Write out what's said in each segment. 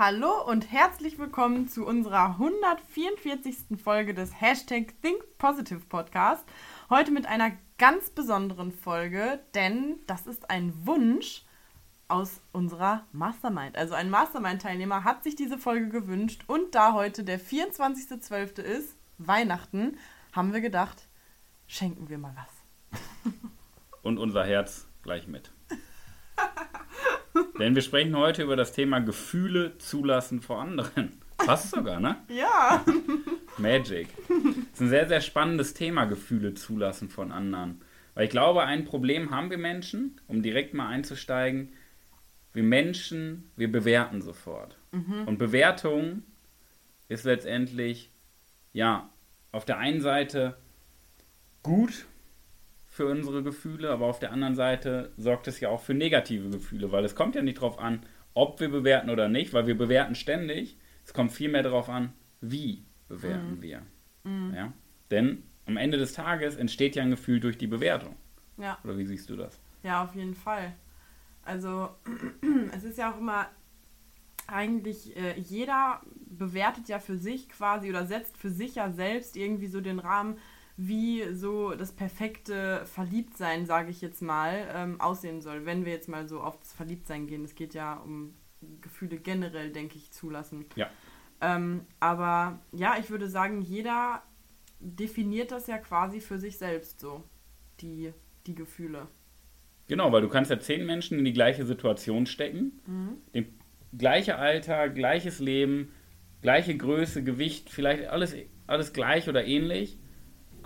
Hallo und herzlich willkommen zu unserer 144. Folge des Hashtag Think Positive Podcast. Heute mit einer ganz besonderen Folge, denn das ist ein Wunsch aus unserer Mastermind. Also ein Mastermind-Teilnehmer hat sich diese Folge gewünscht und da heute der 24.12. ist, Weihnachten, haben wir gedacht, schenken wir mal was. Und unser Herz gleich mit. Denn wir sprechen heute über das Thema Gefühle zulassen vor anderen. Passt sogar, ne? Ja. Magic. Das ist ein sehr, sehr spannendes Thema, Gefühle zulassen von anderen. Weil ich glaube, ein Problem haben wir Menschen, um direkt mal einzusteigen. Wir Menschen, wir bewerten sofort. Und Bewertung ist letztendlich, ja, auf der einen Seite gut für unsere Gefühle, aber auf der anderen Seite sorgt es ja auch für negative Gefühle, weil es kommt ja nicht darauf an, ob wir bewerten oder nicht, weil wir bewerten ständig. Es kommt vielmehr darauf an, wie bewerten wir. Ja? Denn am Ende des Tages entsteht ja ein Gefühl durch die Bewertung. Ja. Oder wie siehst du das? Ja, auf jeden Fall. Also es ist ja auch immer eigentlich, äh, jeder bewertet ja für sich quasi oder setzt für sich ja selbst irgendwie so den Rahmen, wie so das perfekte Verliebtsein, sage ich jetzt mal, ähm, aussehen soll. Wenn wir jetzt mal so auf das Verliebtsein gehen, es geht ja um Gefühle generell, denke ich, zulassen. Ja. Ähm, aber ja, ich würde sagen, jeder definiert das ja quasi für sich selbst so, die, die Gefühle. Genau, weil du kannst ja zehn Menschen in die gleiche Situation stecken, dem gleiche Alter, gleiches Leben, gleiche Größe, Gewicht, vielleicht alles, alles gleich oder ähnlich.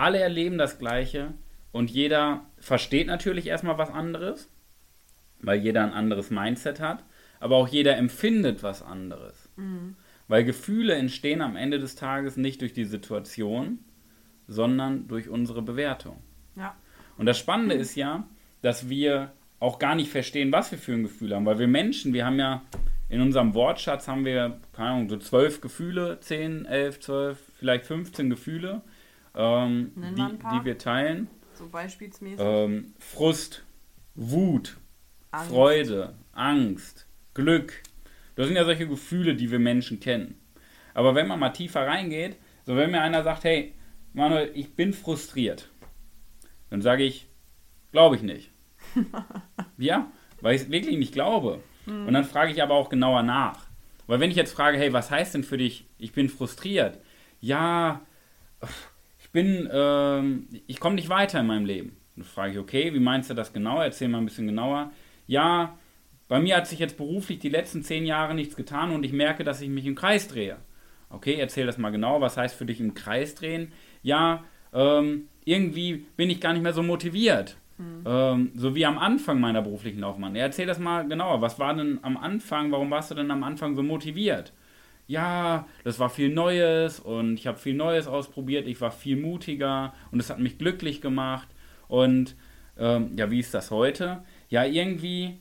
Alle erleben das Gleiche und jeder versteht natürlich erstmal was anderes, weil jeder ein anderes Mindset hat, aber auch jeder empfindet was anderes. Weil Gefühle entstehen am Ende des Tages nicht durch die Situation, sondern durch unsere Bewertung. Ja. Und das Spannende ist ja, dass wir auch gar nicht verstehen, was wir für ein Gefühl haben. Weil wir Menschen, wir haben ja in unserem Wortschatz haben wir, keine Ahnung, so zwölf Gefühle, zehn, elf, zwölf, vielleicht 15 Gefühle, ähm, die, die wir teilen. So beispielsmäßig. Ähm, Frust, Wut, Angst. Freude, Angst, Glück. Das sind ja solche Gefühle, die wir Menschen kennen. Aber wenn man mal tiefer reingeht, so wenn mir einer sagt, hey, Manuel, ich bin frustriert, dann sage ich, glaube ich nicht. ja, weil ich es wirklich nicht glaube. Und dann frage ich aber auch genauer nach. Weil wenn ich jetzt frage, hey, was heißt denn für dich, ich bin frustriert? Ja, bin, ähm, ich komme nicht weiter in meinem Leben. Dann frage ich, okay, wie meinst du das genau? Erzähl mal ein bisschen genauer. Ja, bei mir hat sich jetzt beruflich die letzten zehn Jahre nichts getan und ich merke, dass ich mich im Kreis drehe. Okay, erzähl das mal genau. Was heißt für dich im Kreis drehen? Ja, ähm, irgendwie bin ich gar nicht mehr so motiviert. Ähm, so wie am Anfang meiner beruflichen Laufbahn. Ja, erzähl das mal genauer. Was war denn am Anfang? Warum warst du denn am Anfang so motiviert? Ja, das war viel Neues und ich habe viel Neues ausprobiert. Ich war viel mutiger und es hat mich glücklich gemacht. Und ähm, ja, wie ist das heute? Ja, irgendwie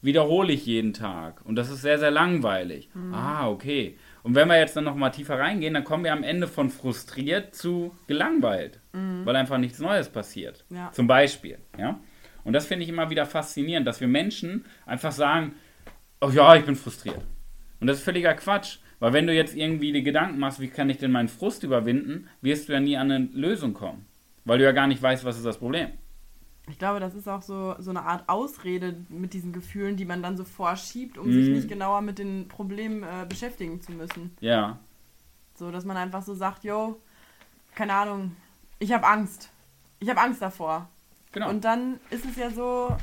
wiederhole ich jeden Tag und das ist sehr, sehr langweilig. Ah, okay. Und wenn wir jetzt dann nochmal tiefer reingehen, dann kommen wir am Ende von frustriert zu gelangweilt, weil einfach nichts Neues passiert. Ja. Zum Beispiel, ja. Und das finde ich immer wieder faszinierend, dass wir Menschen einfach sagen, oh ja, ich bin frustriert. Und das ist völliger Quatsch, weil wenn du jetzt irgendwie die Gedanken machst, wie kann ich denn meinen Frust überwinden, wirst du ja nie an eine Lösung kommen, weil du ja gar nicht weißt, was ist das Problem. Ich glaube, das ist auch so, so eine Art Ausrede mit diesen Gefühlen, die man dann so vorschiebt, um sich Mhm. nicht genauer mit den Problemen äh, beschäftigen zu müssen. Ja, So, dass man einfach so sagt, yo, keine Ahnung, ich habe Angst. Ich habe Angst davor. genau. Und dann ist es ja so,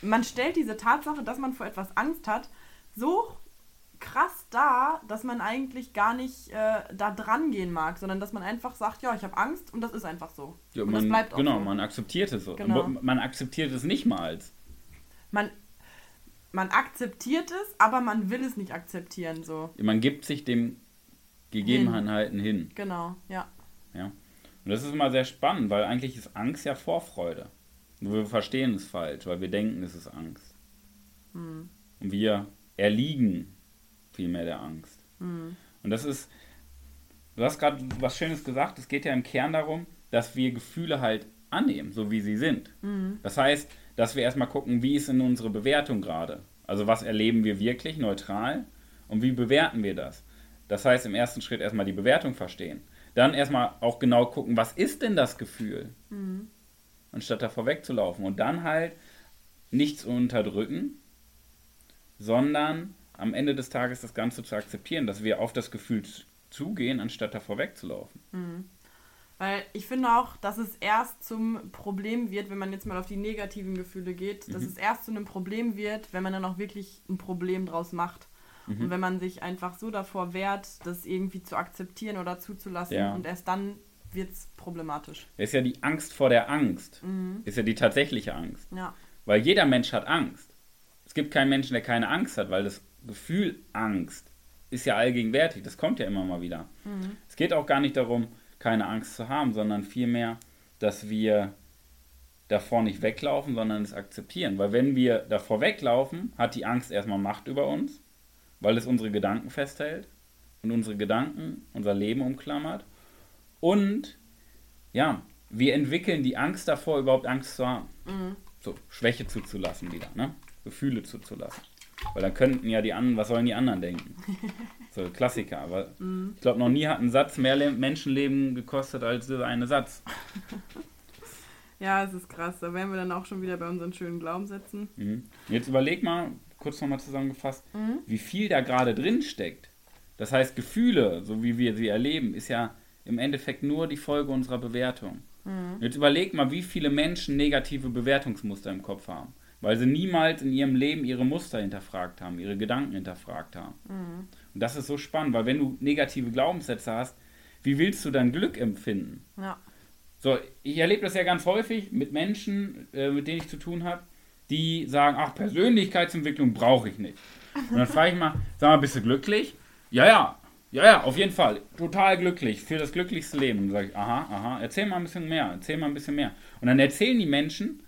man stellt diese Tatsache, dass man vor etwas Angst hat, so krass dar, dass man eigentlich gar nicht äh, da dran gehen mag, sondern dass man einfach sagt, ja, ich habe Angst und das ist einfach so. Ja, und man, das bleibt auch genau, so. man akzeptiert es so. Genau. Man akzeptiert es nicht mal als. Man, man akzeptiert es, aber man will es nicht akzeptieren, so. Man gibt sich dem Gegebenheiten hin. Genau, ja. Ja. Und das ist immer sehr spannend, weil eigentlich ist Angst ja Vorfreude. Nur wir verstehen es falsch, weil wir denken, es ist Angst. Hm. Und wir erliegen vielmehr der Angst. Hm. Und das ist, du hast gerade was Schönes gesagt, es geht ja im Kern darum, dass wir Gefühle halt annehmen, so wie sie sind. Hm. Das heißt, dass wir erstmal gucken, wie ist in unsere Bewertung gerade. Also was erleben wir wirklich neutral Und wie bewerten wir das? Das heißt, im ersten Schritt erstmal die Bewertung verstehen. Dann erstmal auch genau gucken, was ist denn das Gefühl? Mhm. Anstatt davor wegzulaufen. Und dann halt nichts unterdrücken, sondern am Ende des Tages das Ganze zu akzeptieren, dass wir auf das Gefühl zugehen, anstatt davor wegzulaufen. Mhm. Weil ich finde auch, dass es erst zum Problem wird, wenn man jetzt mal auf die negativen Gefühle geht, dass mhm. es erst zu einem Problem wird, wenn man dann auch wirklich ein Problem draus macht. Mhm. Und wenn man sich einfach so davor wehrt, das irgendwie zu akzeptieren oder zuzulassen ja. und erst dann wird es problematisch. ist ja die Angst vor der Angst. Mhm. Ist ja die tatsächliche Angst. Ja. Weil jeder Mensch hat Angst. Es gibt keinen Menschen, der keine Angst hat, weil das Gefühl Angst ist ja allgegenwärtig. Das kommt ja immer mal wieder. Mhm. Es geht auch gar nicht darum, keine Angst zu haben, sondern vielmehr, dass wir davor nicht weglaufen, sondern es akzeptieren. Weil wenn wir davor weglaufen, hat die Angst erstmal Macht über uns, weil es unsere Gedanken festhält und unsere Gedanken unser Leben umklammert. Und ja, wir entwickeln die Angst davor, überhaupt Angst zu haben. Mhm. So, Schwäche zuzulassen wieder, ne? Gefühle zuzulassen. Weil dann könnten ja die anderen, was sollen die anderen denken? So, Klassiker. Aber mhm. ich glaube, noch nie hat ein Satz mehr Le Menschenleben gekostet als dieser eine Satz. ja, es ist krass. Da wären wir dann auch schon wieder bei unseren schönen Glaubenssätzen. Mhm. Jetzt überleg mal, kurz nochmal zusammengefasst, mhm. wie viel da gerade drin steckt. Das heißt, Gefühle, so wie wir sie erleben, ist ja im Endeffekt nur die Folge unserer Bewertung. Mhm. Jetzt überleg mal, wie viele Menschen negative Bewertungsmuster im Kopf haben weil sie niemals in ihrem Leben ihre Muster hinterfragt haben, ihre Gedanken hinterfragt haben. Mhm. Und das ist so spannend, weil wenn du negative Glaubenssätze hast, wie willst du dann Glück empfinden? Ja. So, ich erlebe das ja ganz häufig mit Menschen, äh, mit denen ich zu tun habe, die sagen, ach, Persönlichkeitsentwicklung brauche ich nicht. Und dann frage ich mal, sag mal, bist du glücklich? Ja, ja, ja, ja, auf jeden Fall. Total glücklich, für das glücklichste Leben. Und dann sage ich, aha, aha, erzähl mal ein bisschen mehr, erzähl mal ein bisschen mehr. Und dann erzählen die Menschen,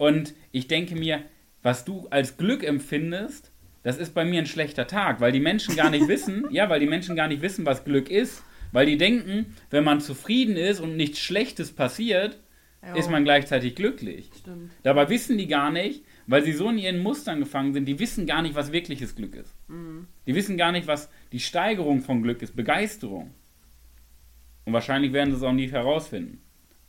und ich denke mir, was du als Glück empfindest, das ist bei mir ein schlechter Tag, weil die Menschen gar nicht wissen, ja, weil die Menschen gar nicht wissen, was Glück ist, weil die denken, wenn man zufrieden ist und nichts Schlechtes passiert, jo. ist man gleichzeitig glücklich. Stimmt. Dabei wissen die gar nicht, weil sie so in ihren Mustern gefangen sind, die wissen gar nicht, was wirkliches Glück ist. Mhm. Die wissen gar nicht, was die Steigerung von Glück ist, Begeisterung. Und wahrscheinlich werden sie es auch nie herausfinden.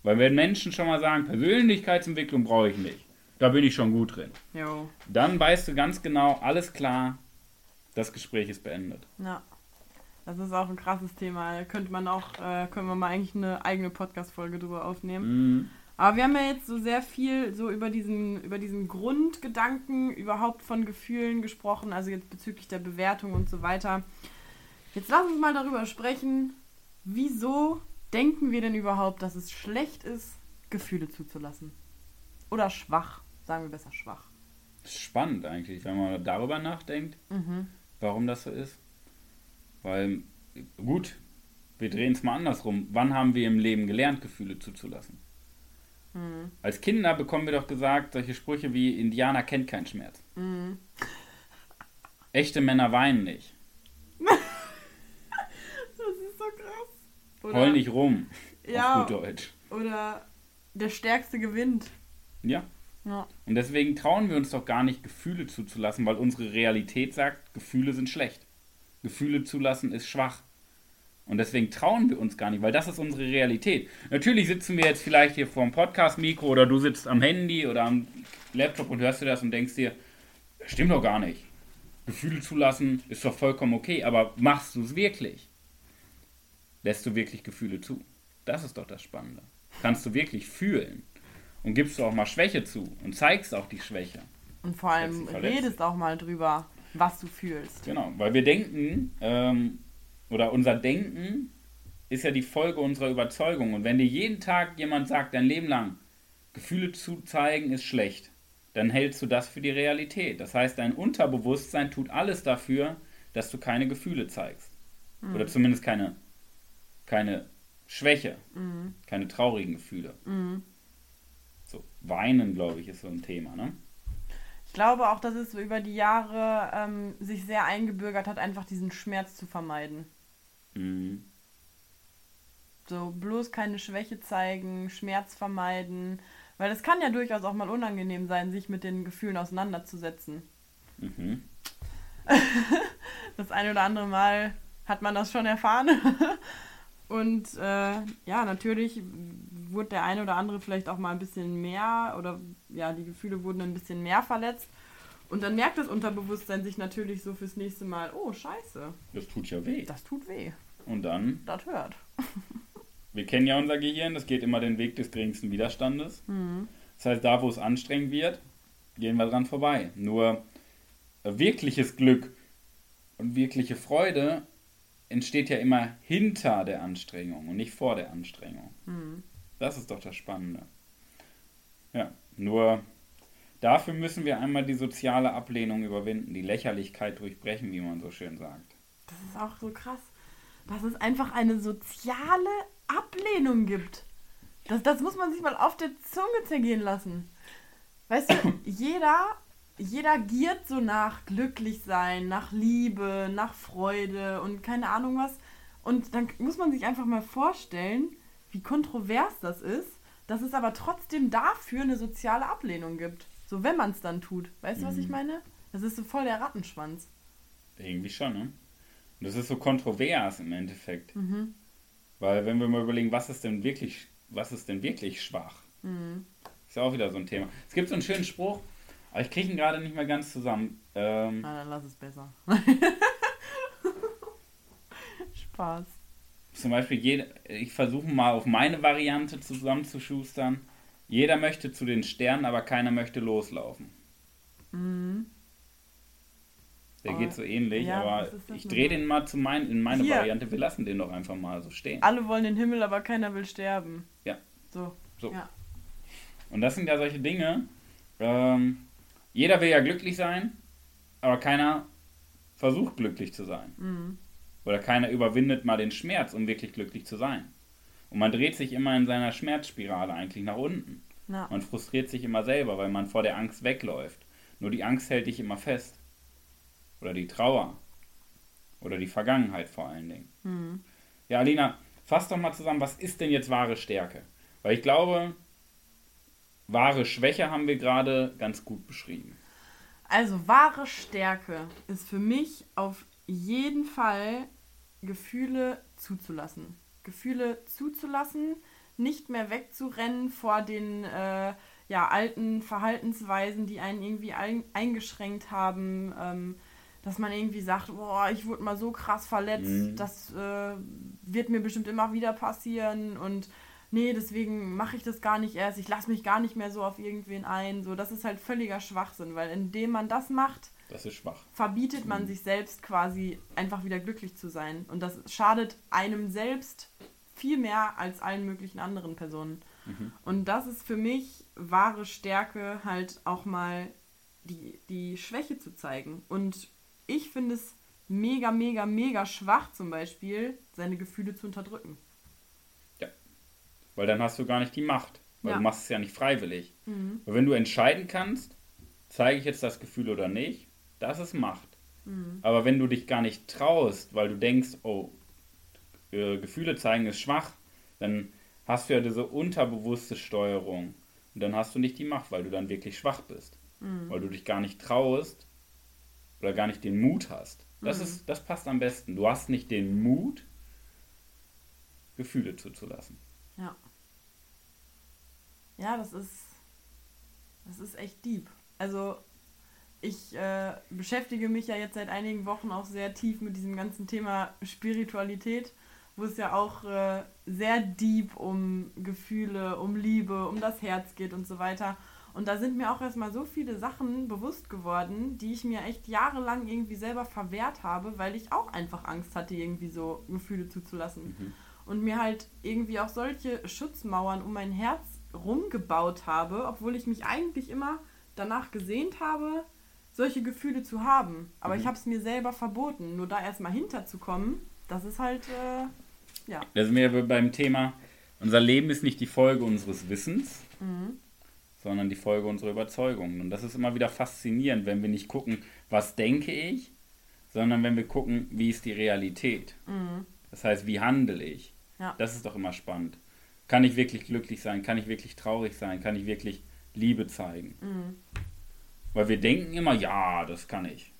Weil wenn Menschen schon mal sagen, Persönlichkeitsentwicklung brauche ich nicht, da bin ich schon gut drin. Jo. Dann weißt du ganz genau, alles klar, das Gespräch ist beendet. Ja. Das ist auch ein krasses Thema. Da könnte man auch, äh, können wir mal eigentlich eine eigene Podcast-Folge drüber aufnehmen. Mhm. Aber wir haben ja jetzt so sehr viel so über diesen, über diesen Grundgedanken überhaupt von Gefühlen gesprochen, also jetzt bezüglich der Bewertung und so weiter. Jetzt lass uns mal darüber sprechen, wieso denken wir denn überhaupt, dass es schlecht ist, Gefühle zuzulassen? Oder schwach? Sagen wir besser schwach. Spannend eigentlich, wenn man darüber nachdenkt, mhm. warum das so ist. Weil, gut, wir drehen es mal andersrum. Wann haben wir im Leben gelernt, Gefühle zuzulassen? Mhm. Als Kinder bekommen wir doch gesagt, solche Sprüche wie Indianer kennt keinen Schmerz. Mhm. Echte Männer weinen nicht. Oder, Heul nicht rum. Ja. Auf gut Deutsch. Oder der Stärkste gewinnt. Ja. ja. Und deswegen trauen wir uns doch gar nicht, Gefühle zuzulassen, weil unsere Realität sagt, Gefühle sind schlecht. Gefühle zulassen ist schwach. Und deswegen trauen wir uns gar nicht, weil das ist unsere Realität. Natürlich sitzen wir jetzt vielleicht hier vor dem Podcast-Mikro oder du sitzt am Handy oder am Laptop und hörst dir das und denkst dir, stimmt doch gar nicht. Gefühle zulassen ist doch vollkommen okay, aber machst du es wirklich? Lässt du wirklich Gefühle zu? Das ist doch das Spannende. Kannst du wirklich fühlen? Und gibst du auch mal Schwäche zu und zeigst auch die Schwäche. Und vor allem redest auch mal drüber, was du fühlst. Genau, weil wir denken, ähm, oder unser Denken ist ja die Folge unserer Überzeugung. Und wenn dir jeden Tag jemand sagt, dein Leben lang, Gefühle zu zeigen ist schlecht, dann hältst du das für die Realität. Das heißt, dein Unterbewusstsein tut alles dafür, dass du keine Gefühle zeigst. Mhm. Oder zumindest keine keine Schwäche, mhm. keine traurigen Gefühle. Mhm. So, weinen, glaube ich, ist so ein Thema, ne? Ich glaube auch, dass es über die Jahre ähm, sich sehr eingebürgert hat, einfach diesen Schmerz zu vermeiden. Mhm. So, bloß keine Schwäche zeigen, Schmerz vermeiden. Weil es kann ja durchaus auch mal unangenehm sein, sich mit den Gefühlen auseinanderzusetzen. Mhm. Das eine oder andere Mal hat man das schon erfahren. Und äh, ja, natürlich wurde der eine oder andere vielleicht auch mal ein bisschen mehr oder ja, die Gefühle wurden ein bisschen mehr verletzt. Und dann merkt das Unterbewusstsein sich natürlich so fürs nächste Mal, oh scheiße. Das tut ja weh. Das tut weh. Und dann? Das hört. Wir kennen ja unser Gehirn, das geht immer den Weg des geringsten Widerstandes. Mhm. Das heißt, da wo es anstrengend wird, gehen wir dran vorbei. Nur wirkliches Glück und wirkliche Freude entsteht ja immer hinter der Anstrengung und nicht vor der Anstrengung. Mhm. Das ist doch das Spannende. Ja, nur dafür müssen wir einmal die soziale Ablehnung überwinden, die Lächerlichkeit durchbrechen, wie man so schön sagt. Das ist auch so krass, dass es einfach eine soziale Ablehnung gibt. Das, das muss man sich mal auf der Zunge zergehen lassen. Weißt du, jeder jeder giert so nach glücklich sein, nach Liebe, nach Freude und keine Ahnung was. Und dann muss man sich einfach mal vorstellen, wie kontrovers das ist, dass es aber trotzdem dafür eine soziale Ablehnung gibt. So, wenn man es dann tut. Weißt du, was ich mhm. meine? Das ist so voll der Rattenschwanz. Irgendwie schon, ne? Und das ist so kontrovers im Endeffekt. Mhm. Weil wenn wir mal überlegen, was ist denn wirklich, was ist denn wirklich schwach? Mhm. Ist ja auch wieder so ein Thema. Es gibt so einen schönen Spruch, aber ich kriege ihn gerade nicht mehr ganz zusammen. Ähm, Na, dann lass es besser. Spaß. Zum Beispiel, jede, ich versuche mal auf meine Variante zusammenzuschustern. Jeder möchte zu den Sternen, aber keiner möchte loslaufen. Mhm. Der oh, geht so ähnlich, ja, aber ich drehe den mal zu mein, in meine Hier. Variante. Wir lassen den doch einfach mal so stehen. Alle wollen den Himmel, aber keiner will sterben. Ja. So. so. Ja. Und das sind ja solche Dinge, ähm, jeder will ja glücklich sein, aber keiner versucht glücklich zu sein. Mhm. Oder keiner überwindet mal den Schmerz, um wirklich glücklich zu sein. Und man dreht sich immer in seiner Schmerzspirale eigentlich nach unten. Ja. Man frustriert sich immer selber, weil man vor der Angst wegläuft. Nur die Angst hält dich immer fest. Oder die Trauer. Oder die Vergangenheit vor allen Dingen. Mhm. Ja, Alina, fass doch mal zusammen, was ist denn jetzt wahre Stärke? Weil ich glaube, wahre Schwäche haben wir gerade ganz gut beschrieben. Also wahre Stärke ist für mich auf jeden Fall Gefühle zuzulassen. Gefühle zuzulassen, nicht mehr wegzurennen vor den äh, ja, alten Verhaltensweisen, die einen irgendwie ein, eingeschränkt haben. Ähm, dass man irgendwie sagt, boah, ich wurde mal so krass verletzt, mhm. das äh, wird mir bestimmt immer wieder passieren und nee, deswegen mache ich das gar nicht erst, ich lasse mich gar nicht mehr so auf irgendwen ein. So, das ist halt völliger Schwachsinn, weil indem man das macht, das ist schwach. verbietet man mhm. sich selbst quasi einfach wieder glücklich zu sein. Und das schadet einem selbst viel mehr als allen möglichen anderen Personen. Mhm. Und das ist für mich wahre Stärke, halt auch mal die, die Schwäche zu zeigen. Und ich finde es mega, mega, mega schwach zum Beispiel, seine Gefühle zu unterdrücken. Weil dann hast du gar nicht die Macht. Weil ja. du machst es ja nicht freiwillig. Mhm. Weil wenn du entscheiden kannst, zeige ich jetzt das Gefühl oder nicht, das ist Macht. Mhm. Aber wenn du dich gar nicht traust, weil du denkst, oh, äh, Gefühle zeigen ist schwach, dann hast du ja diese unterbewusste Steuerung. Und dann hast du nicht die Macht, weil du dann wirklich schwach bist. Mhm. Weil du dich gar nicht traust oder gar nicht den Mut hast. Das, mhm. ist, das passt am besten. Du hast nicht den Mut, Gefühle zuzulassen. Ja. Ja, das ist. Das ist echt deep. Also, ich äh, beschäftige mich ja jetzt seit einigen Wochen auch sehr tief mit diesem ganzen Thema Spiritualität, wo es ja auch äh, sehr deep um Gefühle, um Liebe, um das Herz geht und so weiter. Und da sind mir auch erstmal so viele Sachen bewusst geworden, die ich mir echt jahrelang irgendwie selber verwehrt habe, weil ich auch einfach Angst hatte, irgendwie so Gefühle zuzulassen. Mhm und mir halt irgendwie auch solche Schutzmauern um mein Herz rumgebaut habe, obwohl ich mich eigentlich immer danach gesehnt habe, solche Gefühle zu haben. Aber mhm. ich habe es mir selber verboten. Nur da erstmal hinterzukommen, das ist halt, äh, ja. Da sind wir beim Thema, unser Leben ist nicht die Folge unseres Wissens, mhm. sondern die Folge unserer Überzeugungen. Und das ist immer wieder faszinierend, wenn wir nicht gucken, was denke ich, sondern wenn wir gucken, wie ist die Realität. Mhm. Das heißt, wie handle ich? Ja. Das ist doch immer spannend. Kann ich wirklich glücklich sein? Kann ich wirklich traurig sein? Kann ich wirklich Liebe zeigen? Mhm. Weil wir denken immer, ja, das kann ich.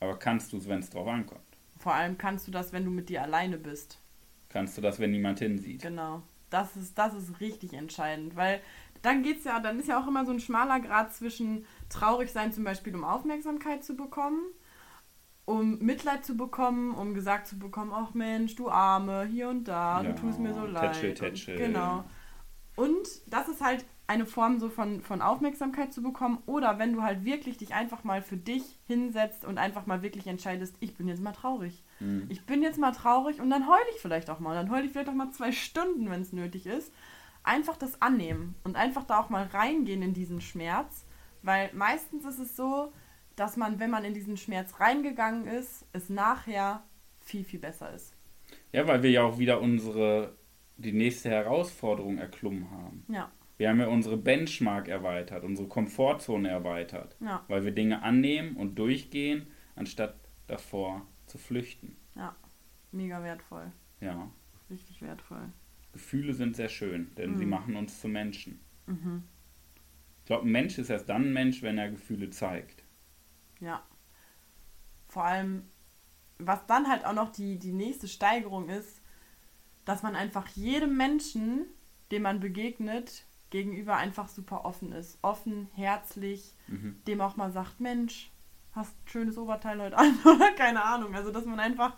Aber kannst du es, wenn es drauf ankommt? Vor allem kannst du das, wenn du mit dir alleine bist. Kannst du das, wenn niemand hinsieht? Genau. Das ist, das ist richtig entscheidend, weil dann geht's ja, dann ist ja auch immer so ein schmaler Grad zwischen traurig sein, zum Beispiel, um Aufmerksamkeit zu bekommen, um Mitleid zu bekommen, um gesagt zu bekommen, ach Mensch, du Arme, hier und da, Ja, du tust mir so leid. tätschel, tätschel. Und, genau. Und das ist halt eine Form so von, von Aufmerksamkeit zu bekommen. Oder wenn du halt wirklich dich einfach mal für dich hinsetzt und einfach mal wirklich entscheidest, ich bin jetzt mal traurig. Mhm. Ich bin jetzt mal traurig und dann heule ich vielleicht auch mal. Dann heule ich vielleicht auch mal zwei Stunden, wenn es nötig ist. Einfach das annehmen und einfach da auch mal reingehen in diesen Schmerz. Weil meistens ist es so, dass man, wenn man in diesen Schmerz reingegangen ist, es nachher viel, viel besser ist. Ja, weil wir ja auch wieder unsere, die nächste Herausforderung erklommen haben. Ja, Wir haben ja unsere Benchmark erweitert, unsere Komfortzone erweitert, ja, weil wir Dinge annehmen und durchgehen, anstatt davor zu flüchten. ja. Mega wertvoll. Ja, Richtig wertvoll. Gefühle sind sehr schön, denn sie Mhm. machen uns zu Menschen. Mhm. Ich glaube, ein Mensch ist erst dann ein Mensch, wenn er Gefühle zeigt. Ja. Vor allem, was dann halt auch noch die, die nächste Steigerung ist, dass man einfach jedem Menschen, dem man begegnet, gegenüber einfach super offen ist. Offen, herzlich, Mhm. dem auch mal sagt, Mensch, hast ein schönes Oberteil heute an oder keine Ahnung. Also, dass man einfach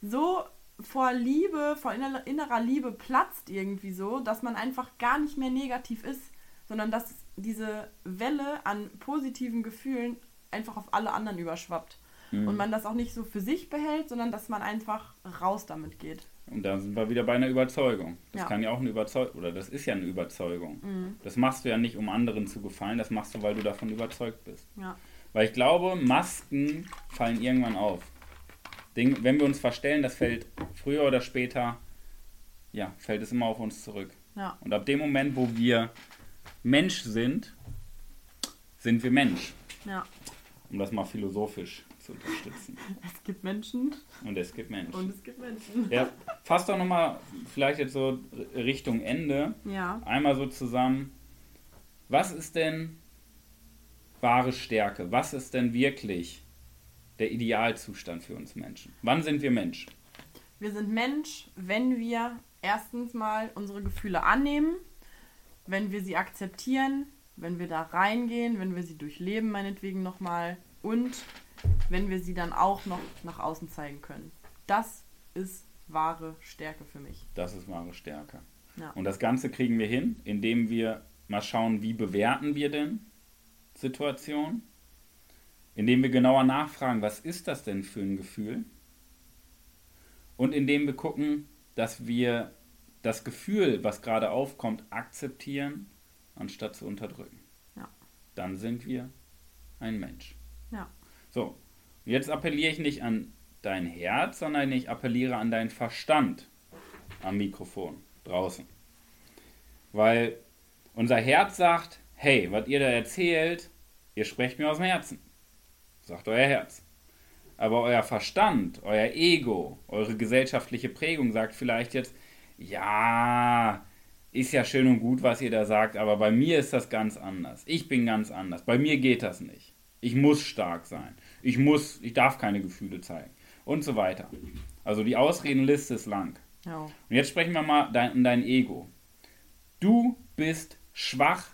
so vor Liebe, vor inner- innerer Liebe platzt irgendwie so, dass man einfach gar nicht mehr negativ ist, sondern dass diese Welle an positiven Gefühlen einfach auf alle anderen überschwappt. Mhm. Und man das auch nicht so für sich behält, sondern dass man einfach raus damit geht. Und da sind wir wieder bei einer Überzeugung. Das Ja. kann ja auch eine Überzeugung, oder das ist ja eine Überzeugung. Mhm. Das machst du ja nicht, um anderen zu gefallen, das machst du, weil du davon überzeugt bist. Ja. Weil ich glaube, Masken fallen irgendwann auf. Ding, wenn wir uns verstellen, das fällt früher oder später, ja, fällt es immer auf uns zurück. Ja. Und ab dem Moment, wo wir Mensch sind, sind wir Mensch. Ja. Um das mal philosophisch zu unterstützen. Es gibt Menschen Und es gibt Menschen. und es gibt Menschen. Ja, fass doch nochmal vielleicht jetzt so Richtung Ende Ja. einmal so zusammen. Was ist denn wahre Stärke? Was ist denn wirklich der Idealzustand für uns Menschen? Wann sind wir Mensch? Wir sind Mensch, wenn wir erstens mal unsere Gefühle annehmen, wenn wir sie akzeptieren, wenn wir da reingehen, wenn wir sie durchleben, meinetwegen nochmal, und wenn wir sie dann auch noch nach außen zeigen können. Das ist wahre Stärke für mich. Das ist wahre Stärke. Ja. Und das Ganze kriegen wir hin, indem wir mal schauen, wie bewerten wir denn Situationen, indem wir genauer nachfragen, was ist das denn für ein Gefühl? Und indem wir gucken, dass wir das Gefühl, was gerade aufkommt, akzeptieren, anstatt zu unterdrücken. Ja. Dann sind wir ein Mensch. Ja. So, jetzt appelliere ich nicht an dein Herz, sondern ich appelliere an deinen Verstand am Mikrofon draußen. Weil unser Herz sagt, hey, was ihr da erzählt, ihr sprecht mir aus dem Herzen. Sagt euer Herz. Aber euer Verstand, euer Ego, eure gesellschaftliche Prägung sagt vielleicht jetzt, ja, ist ja schön und gut, was ihr da sagt, aber bei mir ist das ganz anders. Ich bin ganz anders. Bei mir geht das nicht. Ich muss stark sein. Ich muss, ich darf keine Gefühle zeigen. Und so weiter. Also die Ausredenliste ist lang. Ja. Und jetzt sprechen wir mal dein, um dein Ego. Du bist schwach,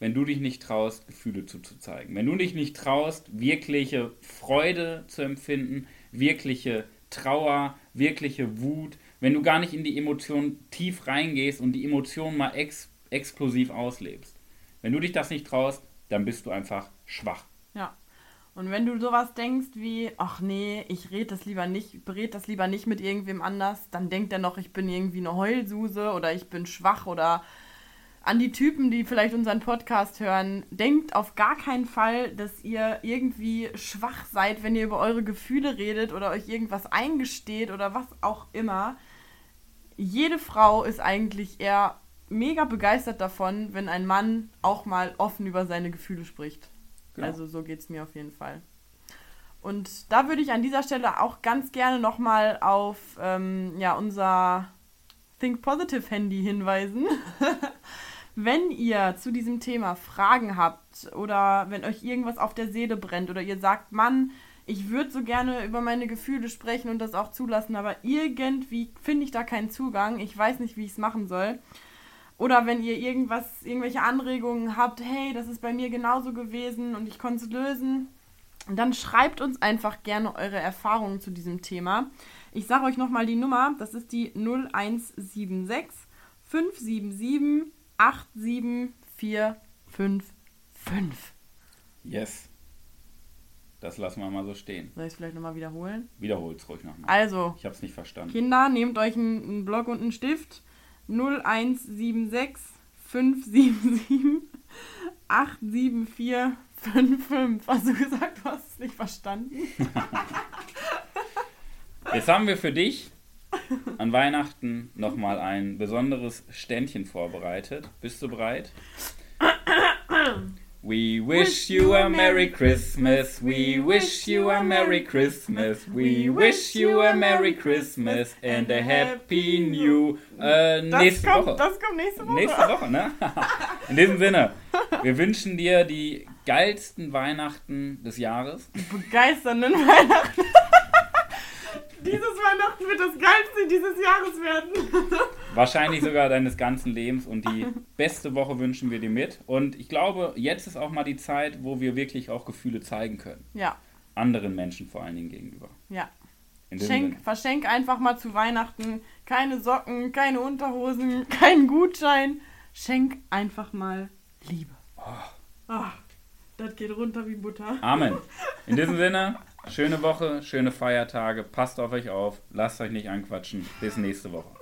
wenn du dich nicht traust, Gefühle zuzuzeigen. Wenn du dich nicht traust, wirkliche Freude zu empfinden, wirkliche Trauer, wirkliche Wut, wenn du gar nicht in die Emotionen tief reingehst und die Emotionen mal ex explosiv auslebst. Wenn du dich das nicht traust, dann bist du einfach schwach. Ja. Und wenn du sowas denkst wie, ach nee, ich red das lieber nicht, berät das lieber nicht mit irgendwem anders, dann denkt er noch, ich bin irgendwie eine Heulsuse oder ich bin schwach oder an die Typen, die vielleicht unseren Podcast hören, denkt auf gar keinen Fall, dass ihr irgendwie schwach seid, wenn ihr über eure Gefühle redet oder euch irgendwas eingesteht oder was auch immer. Jede Frau ist eigentlich eher mega begeistert davon, wenn ein Mann auch mal offen über seine Gefühle spricht. Genau. Also so geht es mir auf jeden Fall. Und da würde ich an dieser Stelle auch ganz gerne nochmal auf ähm, ja, unser Think Positive Handy hinweisen. Wenn ihr zu diesem Thema Fragen habt oder wenn euch irgendwas auf der Seele brennt oder ihr sagt, Mann, ich würde so gerne über meine Gefühle sprechen und das auch zulassen, aber irgendwie finde ich da keinen Zugang, ich weiß nicht, wie ich es machen soll. Oder wenn ihr irgendwas, irgendwelche Anregungen habt, hey, das ist bei mir genauso gewesen und ich konnte es lösen, dann schreibt uns einfach gerne eure Erfahrungen zu diesem Thema. Ich sage euch nochmal die Nummer, das ist die 0176 577 87455. Yes. Das lassen wir mal so stehen. Soll ich es vielleicht nochmal wiederholen? Wiederhol's ruhig nochmal. Also, Ich hab's nicht verstanden. Kinder, nehmt euch einen, einen Block und einen Stift. 0176 577 87455. Hast du gesagt, du hast es nicht verstanden? Jetzt haben wir für dich an Weihnachten nochmal ein besonderes Ständchen vorbereitet. Bist du bereit? We wish you a Merry Christmas. We wish you a Merry Christmas. We wish you a Merry Christmas and a Happy New äh, Das, nächste kommt, Woche. das kommt nächste Woche. Nächste Woche, ne? In diesem Sinne, wir wünschen dir die geilsten Weihnachten des Jahres. Begeisternden Weihnachten. Weihnachten wird das geilste dieses Jahres werden. Wahrscheinlich sogar deines ganzen Lebens und die beste Woche wünschen wir dir mit. Und ich glaube, jetzt ist auch mal die Zeit, wo wir wirklich auch Gefühle zeigen können. Ja, Anderen Menschen vor allen Dingen gegenüber. ja. Schenk, verschenk einfach mal zu Weihnachten keine Socken, keine Unterhosen, keinen Gutschein. Schenk einfach mal Liebe. Ah, das geht runter wie Butter. Amen. In diesem Sinne, schöne Woche, schöne Feiertage. Passt auf euch auf. Lasst euch nicht anquatschen. Bis nächste Woche.